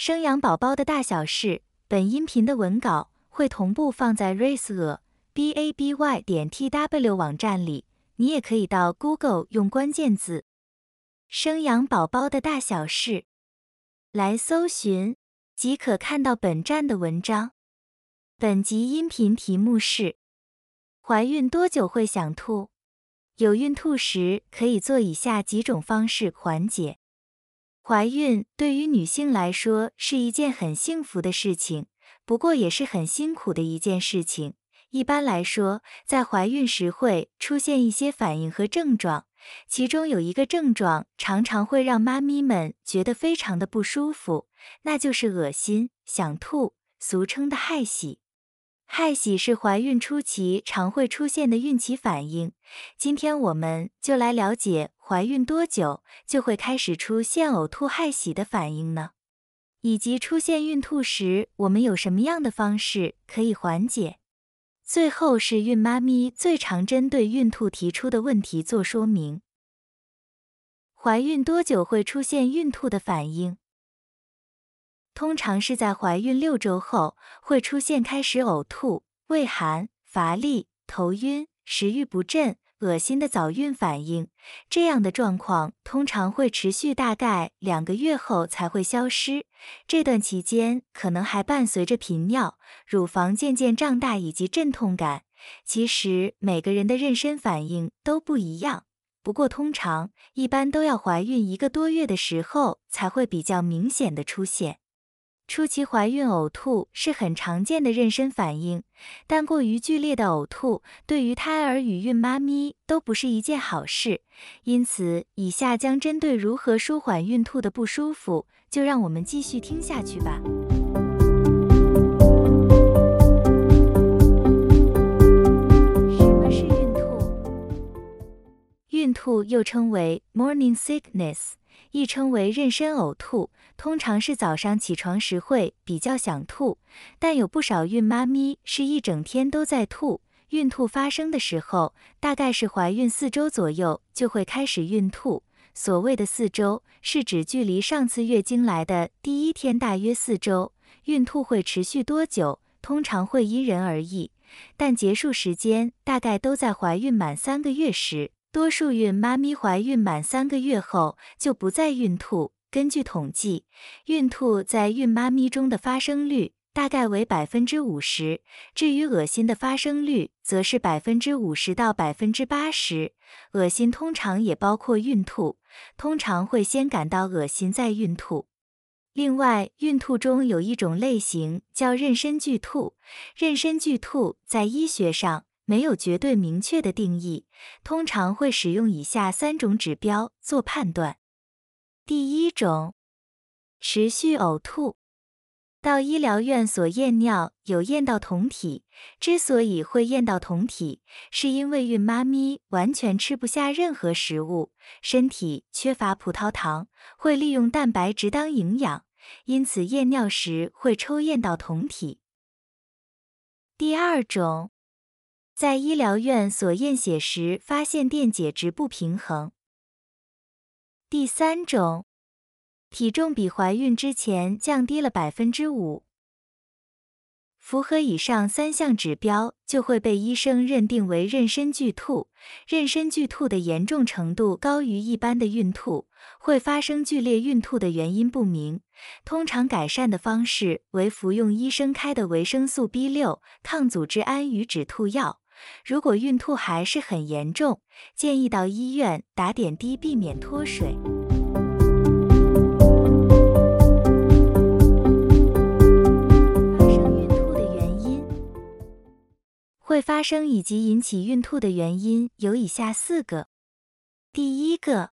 生养宝宝的大小事，本音频的文稿会同步放在 raise a baby 点 t w 网站里，你也可以到 Google 用关键字“生养宝宝的大小事”来搜寻，即可看到本站的文章。本集音频题目是：怀孕多久会想吐？有孕吐时可以做以下几种方式缓解。怀孕对于女性来说是一件很幸福的事情，不过也是很辛苦的一件事情。一般来说，在怀孕时会出现一些反应和症状，其中有一个症状常常会让妈咪们觉得非常的不舒服，那就是恶心、想吐，俗称的害喜。害喜是怀孕初期常会出现的孕期反应。今天我们就来了解怀孕多久就会开始出现呕吐、害喜的反应呢？以及出现孕吐时，我们有什么样的方式可以缓解？最后是孕妈咪最常针对孕吐提出的问题做说明。怀孕多久会出现孕吐的反应？通常是在怀孕六周后会出现开始呕吐、畏寒、乏力、头晕、食欲不振、恶心的早孕反应。这样的状况通常会持续大概两个月后才会消失。这段期间可能还伴随着频尿、乳房渐渐胀大以及阵痛感。其实每个人的妊娠反应都不一样，不过通常一般都要怀孕一个多月的时候才会比较明显的出现。初期怀孕呕吐是很常见的妊娠反应，但过于剧烈的呕吐对于胎儿与孕妈咪都不是一件好事。因此，以下将针对如何舒缓孕吐的不舒服，就让我们继续听下去吧。什么是孕吐？孕吐又称为 morning sickness，亦称为妊娠呕吐。通常是早上起床时会比较想吐，但有不少孕妈咪是一整天都在吐。孕吐发生的时候，大概是怀孕四周左右就会开始孕吐。所谓的四周，是指距离上次月经来的第一天大约四周。孕吐会持续多久，通常会因人而异，但结束时间大概都在怀孕满三个月时。多数孕妈咪怀孕满三个月后就不再孕吐。根据统计，孕吐在孕妈咪中的发生率大概为百分之五十，至于恶心的发生率则是百分之五十到百分之八十。恶心通常也包括孕吐，通常会先感到恶心再孕吐。另外，孕吐中有一种类型叫妊娠剧吐，妊娠剧吐在医学上没有绝对明确的定义，通常会使用以下三种指标做判断。第一种，持续呕吐，到医疗院所验尿有验到酮体。之所以会验到酮体，是因为孕妈咪完全吃不下任何食物，身体缺乏葡萄糖，会利用蛋白质当营养，因此验尿时会抽验到酮体。第二种，在医疗院所验血时发现电解质不平衡。第三种，体重比怀孕之前降低了百分之五，符合以上三项指标就会被医生认定为妊娠剧吐。妊娠剧吐的严重程度高于一般的孕吐，会发生剧烈孕吐的原因不明。通常改善的方式为服用医生开的维生素 B 六、抗组织胺与止吐药。如果孕吐还是很严重，建议到医院打点滴，避免脱水。发生孕吐的原因，会发生以及引起孕吐的原因有以下四个。第一个，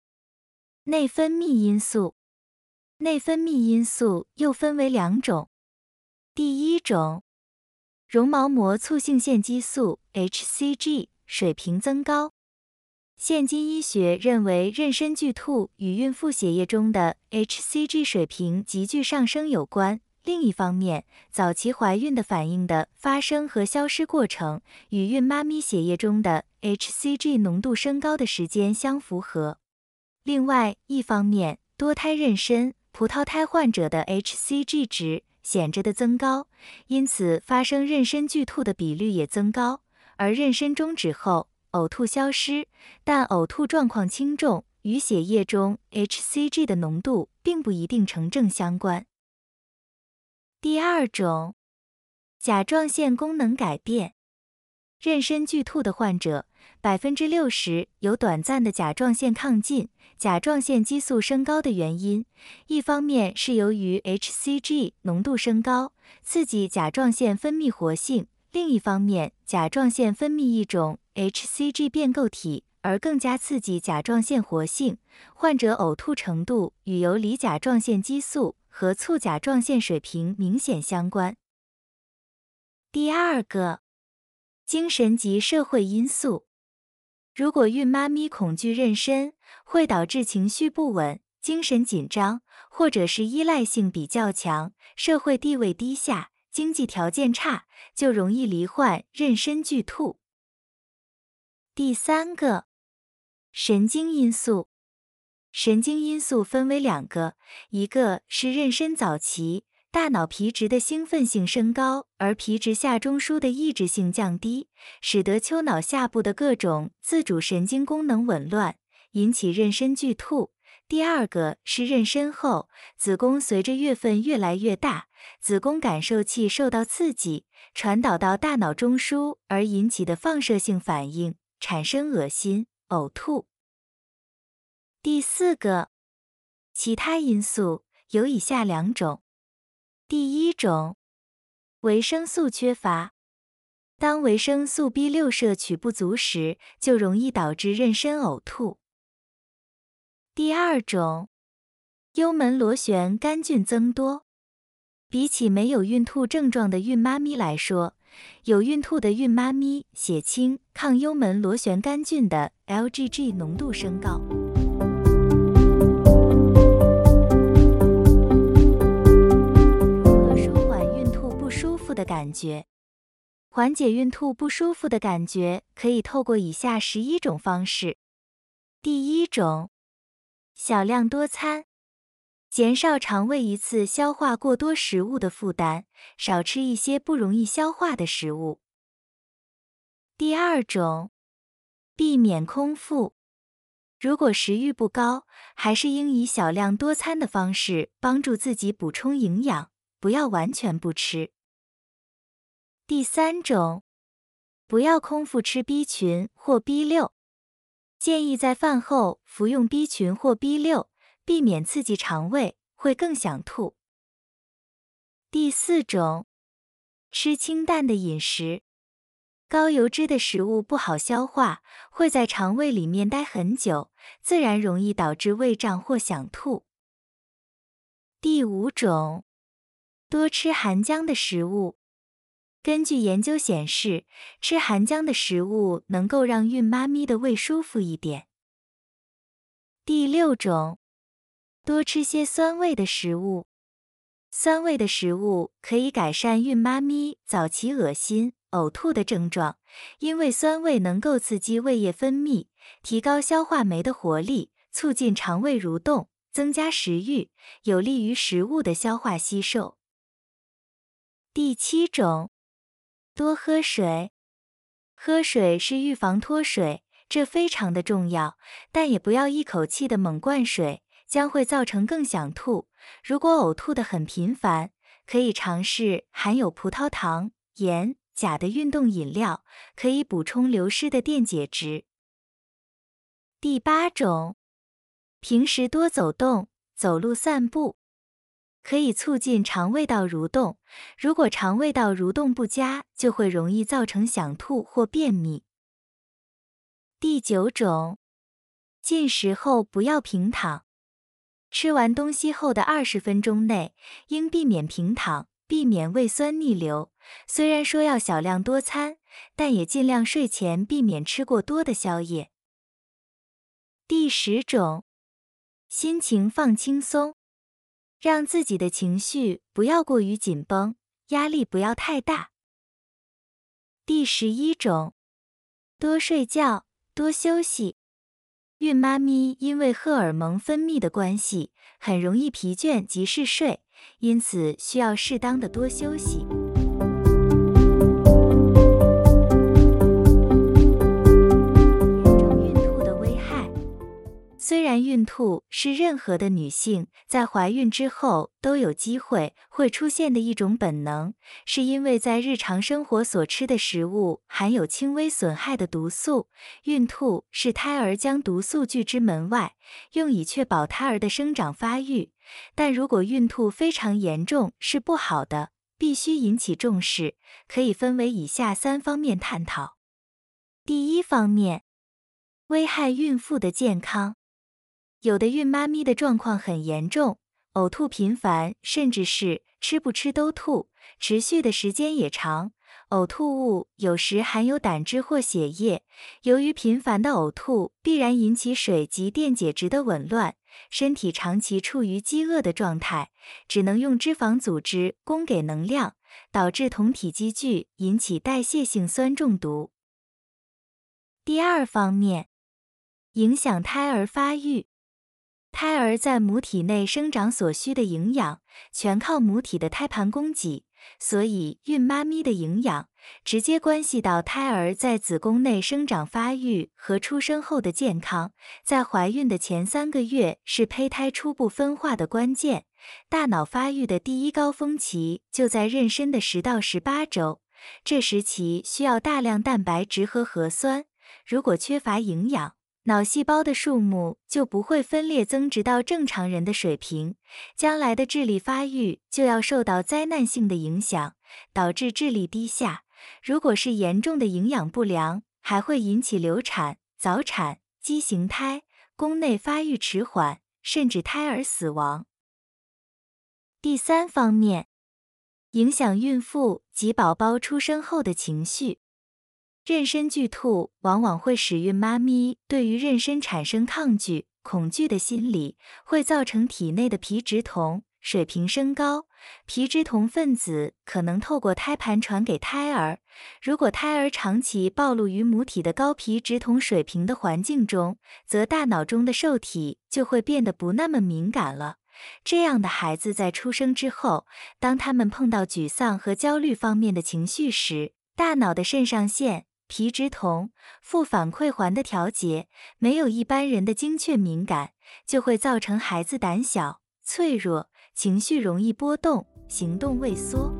内分泌因素。内分泌因素又分为两种，第一种。绒毛膜促性腺激素 （hCG） 水平增高。现今医学认为，妊娠剧吐与孕妇血液中的 hCG 水平急剧上升有关。另一方面，早期怀孕的反应的发生和消失过程与孕妈咪血液中的 hCG 浓度升高的时间相符合。另外一方面，多胎妊娠。葡萄胎患者的 hCG 值显着的增高，因此发生妊娠剧吐的比率也增高。而妊娠终止后，呕吐消失，但呕吐状况轻重与血液中 hCG 的浓度并不一定成正相关。第二种，甲状腺功能改变。妊娠剧吐的患者，百分之六十有短暂的甲状腺亢进。甲状腺激素升高的原因，一方面是由于 hCG 浓度升高，刺激甲状腺分泌活性；另一方面，甲状腺分泌一种 hCG 变构体，而更加刺激甲状腺活性。患者呕吐程度与游离甲状腺激素和促甲状腺水平明显相关。第二个。精神及社会因素，如果孕妈咪恐惧妊娠，会导致情绪不稳、精神紧张，或者是依赖性比较强、社会地位低下、经济条件差，就容易罹患妊娠剧吐。第三个，神经因素，神经因素分为两个，一个是妊娠早期。大脑皮质的兴奋性升高，而皮质下中枢的抑制性降低，使得丘脑下部的各种自主神经功能紊乱，引起妊娠剧吐。第二个是妊娠后，子宫随着月份越来越大，子宫感受器受到刺激，传导到大脑中枢而引起的放射性反应，产生恶心、呕吐。第四个，其他因素有以下两种。第一种，维生素缺乏。当维生素 B 六摄取不足时，就容易导致妊娠呕吐。第二种，幽门螺旋杆菌增多。比起没有孕吐症状的孕妈咪来说，有孕吐的孕妈咪血清抗幽门螺旋杆菌的 LGG 浓度升高。舒缓孕吐不舒服的感觉，缓解孕吐不舒服的感觉，可以透过以下十一种方式。第一种，小量多餐，减少肠胃一次消化过多食物的负担，少吃一些不容易消化的食物。第二种，避免空腹，如果食欲不高，还是应以小量多餐的方式帮助自己补充营养，不要完全不吃。第三种，不要空腹吃 B 群或 B 六，建议在饭后服用 B 群或 B 六，避免刺激肠胃，会更想吐。第四种，吃清淡的饮食，高油脂的食物不好消化，会在肠胃里面待很久，自然容易导致胃胀或想吐。第五种，多吃含浆的食物。根据研究显示，吃含浆的食物能够让孕妈咪的胃舒服一点。第六种，多吃些酸味的食物。酸味的食物可以改善孕妈咪早期恶心、呕吐的症状，因为酸味能够刺激胃液分泌，提高消化酶的活力，促进肠胃蠕动，增加食欲，有利于食物的消化吸收。第七种。多喝水，喝水是预防脱水，这非常的重要。但也不要一口气的猛灌水，将会造成更想吐。如果呕吐的很频繁，可以尝试含有葡萄糖、盐、钾的运动饮料，可以补充流失的电解质。第八种，平时多走动，走路散步。可以促进肠胃道蠕动，如果肠胃道蠕动不佳，就会容易造成想吐或便秘。第九种，进食后不要平躺，吃完东西后的二十分钟内应避免平躺，避免胃酸逆流。虽然说要小量多餐，但也尽量睡前避免吃过多的宵夜。第十种，心情放轻松。让自己的情绪不要过于紧绷，压力不要太大。第十一种，多睡觉，多休息。孕妈咪因为荷尔蒙分泌的关系，很容易疲倦及嗜睡，因此需要适当的多休息。吐是任何的女性在怀孕之后都有机会会出现的一种本能，是因为在日常生活所吃的食物含有轻微损害的毒素。孕吐是胎儿将毒素拒之门外，用以确保胎儿的生长发育。但如果孕吐非常严重，是不好的，必须引起重视。可以分为以下三方面探讨。第一方面，危害孕妇的健康。有的孕妈咪的状况很严重，呕吐频繁，甚至是吃不吃都吐，持续的时间也长。呕吐物有时含有胆汁或血液。由于频繁的呕吐，必然引起水及电解质的紊乱，身体长期处于饥饿的状态，只能用脂肪组织供给能量，导致酮体积聚，引起代谢性酸中毒。第二方面，影响胎儿发育。胎儿在母体内生长所需的营养，全靠母体的胎盘供给，所以孕妈咪的营养直接关系到胎儿在子宫内生长发育和出生后的健康。在怀孕的前三个月是胚胎初步分化的关键，大脑发育的第一高峰期就在妊娠的十到十八周，这时期需要大量蛋白质和核酸，如果缺乏营养。脑细胞的数目就不会分裂增殖到正常人的水平，将来的智力发育就要受到灾难性的影响，导致智力低下。如果是严重的营养不良，还会引起流产、早产、畸形胎、宫内发育迟缓，甚至胎儿死亡。第三方面，影响孕妇及宝宝出生后的情绪。妊娠剧吐往往会使孕妈咪对于妊娠产生抗拒、恐惧的心理，会造成体内的皮质酮水平升高。皮质酮分子可能透过胎盘传给胎儿。如果胎儿长期暴露于母体的高皮质酮水平的环境中，则大脑中的受体就会变得不那么敏感了。这样的孩子在出生之后，当他们碰到沮丧和焦虑方面的情绪时，大脑的肾上腺。皮质酮负反馈环的调节没有一般人的精确敏感，就会造成孩子胆小、脆弱，情绪容易波动，行动畏缩。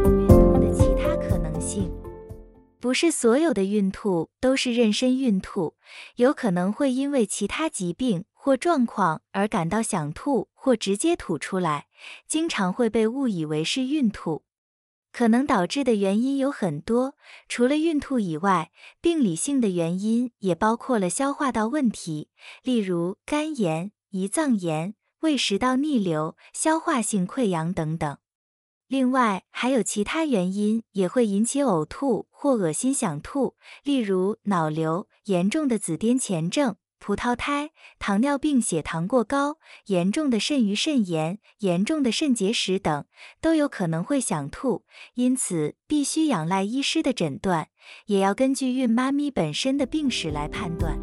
孕吐的其他可能性，不是所有的孕吐都是妊娠孕吐，有可能会因为其他疾病。或状况而感到想吐或直接吐出来，经常会被误以为是孕吐。可能导致的原因有很多，除了孕吐以外，病理性的原因也包括了消化道问题，例如肝炎、胰脏炎、胃食道逆流、消化性溃疡等等。另外，还有其他原因也会引起呕吐或恶心想吐，例如脑瘤、严重的紫癜前症。葡萄胎、糖尿病、血糖过高、严重的肾盂肾炎、严重的肾结石等，都有可能会想吐，因此必须仰赖医师的诊断，也要根据孕妈咪本身的病史来判断。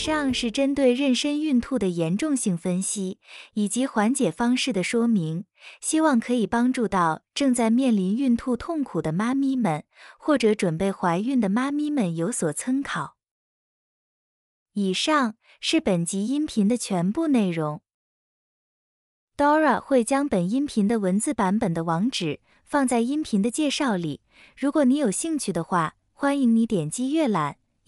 上是针对妊娠孕吐的严重性分析以及缓解方式的说明，希望可以帮助到正在面临孕吐痛苦的妈咪们，或者准备怀孕的妈咪们有所参考。以上是本集音频的全部内容。Dora 会将本音频的文字版本的网址放在音频的介绍里，如果你有兴趣的话，欢迎你点击阅览。